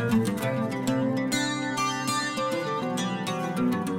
Thank you.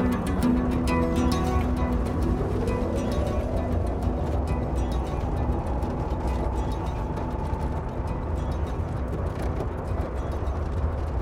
Bye.